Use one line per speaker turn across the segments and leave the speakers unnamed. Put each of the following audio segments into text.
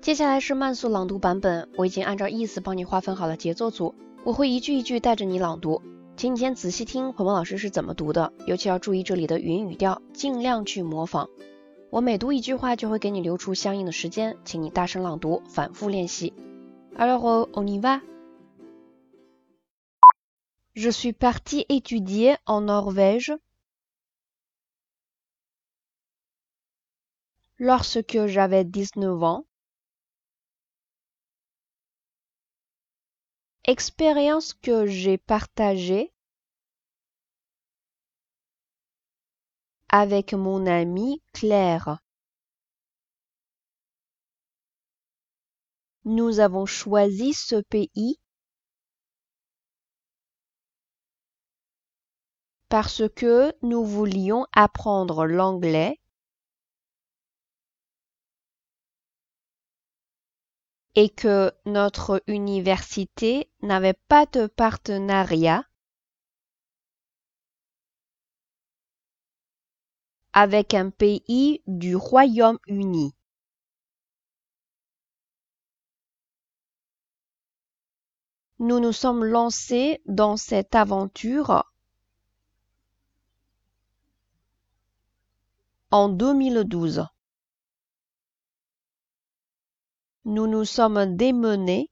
接下来是慢速朗读版本，我已经按照意思帮你划分好了节奏组，我会一句一句带着你朗读，请你先仔细听鹏鹏老师是怎么读的，尤其要注意这里的语音语调，尽量去模仿。我每读一句话就会给你留出相应的时间，请你大声朗读，反复练习。Alors on y va. Je suis partie étudier en Norvège lorsque j'avais 19 ans. Expérience que j'ai partagée avec mon amie Claire. Nous avons choisi ce pays parce que nous voulions apprendre l'anglais et que notre université n'avait pas de partenariat avec un pays du Royaume-Uni. Nous nous sommes lancés dans cette aventure en 2012. Nous nous sommes démenés,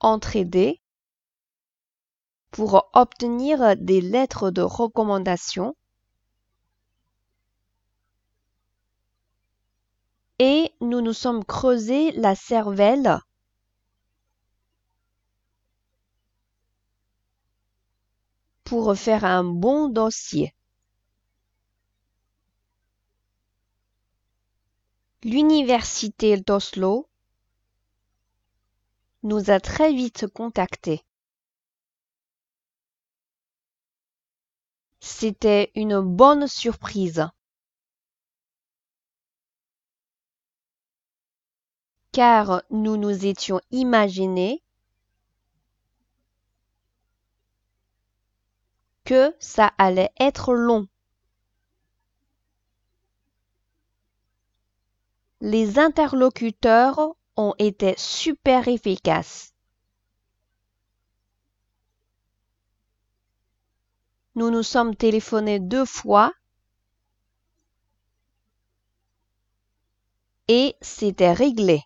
entraidés, pour obtenir des lettres de recommandation. Et nous nous sommes creusés la cervelle. Pour faire un bon dossier. L'université d'Oslo nous a très vite contactés. C'était une bonne surprise. Car nous nous étions imaginés que ça allait être long. Les interlocuteurs ont été super efficaces. Nous nous sommes téléphonés deux fois et c'était réglé.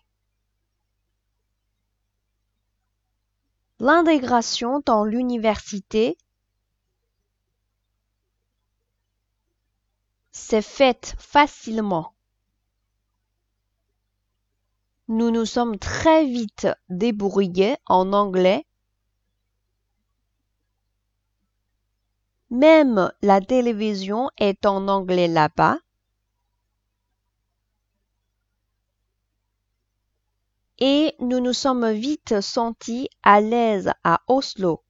L'intégration dans l'université s'est faite facilement. Nous nous sommes très vite débrouillés en anglais. Même la télévision est en anglais là-bas. Et nous nous sommes vite sentis à l'aise à Oslo.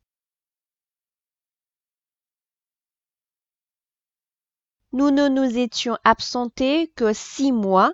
Nous ne nous étions absentés que six mois